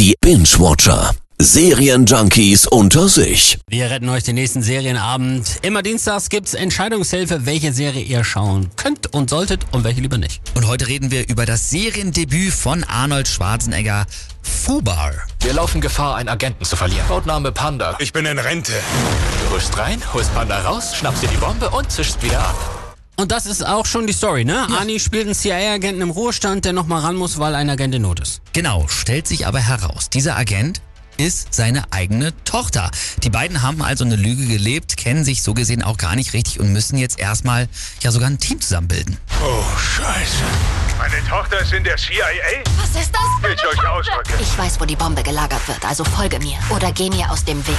Die Binge-Watcher. Serienjunkies unter sich. Wir retten euch den nächsten Serienabend. Immer dienstags gibt's Entscheidungshilfe, welche Serie ihr schauen könnt und solltet und welche lieber nicht. Und heute reden wir über das Seriendebüt von Arnold Schwarzenegger, Fubar. Wir laufen Gefahr, einen Agenten zu verlieren. Codename Panda. Ich bin in Rente. Du holst rein, holst Panda raus, schnappst dir die Bombe und zischst wieder ab. Und das ist auch schon die Story, ne? Ja. Ani spielt einen CIA-Agenten im Ruhestand, der nochmal ran muss, weil ein Agent in Not ist. Genau, stellt sich aber heraus, dieser Agent ist seine eigene Tochter. Die beiden haben also eine Lüge gelebt, kennen sich so gesehen auch gar nicht richtig und müssen jetzt erstmal ja sogar ein Team zusammenbilden. Oh, scheiße. Meine Tochter ist in der CIA? Was ist das? Will ich euch ausdrücken? Ich weiß, wo die Bombe gelagert wird, also folge mir oder geh mir aus dem Weg.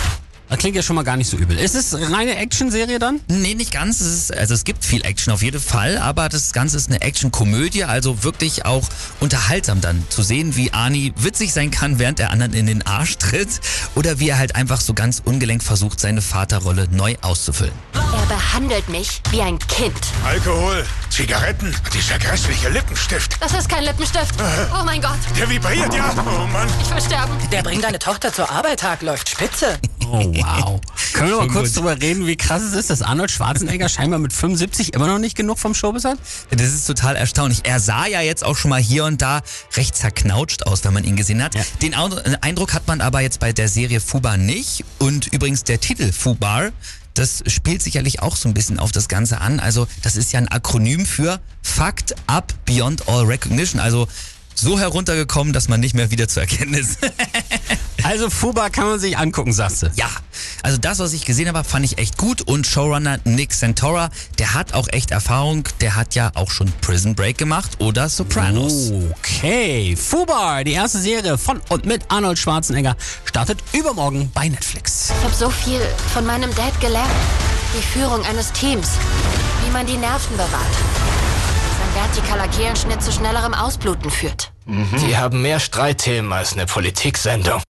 Das klingt ja schon mal gar nicht so übel. Ist es reine Action-Serie dann? Nee, nicht ganz. Es ist, also es gibt viel Action auf jeden Fall, aber das Ganze ist eine Action-Komödie, also wirklich auch unterhaltsam dann zu sehen, wie Arnie witzig sein kann, während er anderen in den Arsch tritt oder wie er halt einfach so ganz ungelenk versucht, seine Vaterrolle neu auszufüllen. Er behandelt mich wie ein Kind. Alkohol, Zigaretten, dieser grässliche Lippenstift. Das ist kein Lippenstift. Oh mein Gott. Der vibriert ja. Oh Mann. Ich will sterben. Der bringt deine Tochter zur Arbeit, Tag läuft spitze. Oh, wow. Können wir mal kurz drüber reden, wie krass es ist, dass Arnold Schwarzenegger scheinbar mit 75 immer noch nicht genug vom Showbiz hat? Das ist total erstaunlich. Er sah ja jetzt auch schon mal hier und da recht zerknautscht aus, wenn man ihn gesehen hat. Ja. Den Eindruck hat man aber jetzt bei der Serie Fubar nicht. Und übrigens der Titel Fubar, das spielt sicherlich auch so ein bisschen auf das Ganze an. Also das ist ja ein Akronym für Fact Up Beyond All Recognition. Also so heruntergekommen, dass man nicht mehr wieder zu erkennen ist. also Fuba kann man sich angucken, sagst du? Ja, also das, was ich gesehen habe, fand ich echt gut und Showrunner Nick Santora, der hat auch echt Erfahrung, der hat ja auch schon Prison Break gemacht oder Sopranos. Okay, Fubar, die erste Serie von und mit Arnold Schwarzenegger, startet übermorgen bei Netflix. Ich habe so viel von meinem Dad gelernt. Die Führung eines Teams, wie man die Nerven bewahrt vertikaler Kehlenschnitt zu schnellerem Ausbluten führt. Mhm. Die haben mehr Streitthemen als eine Politiksendung.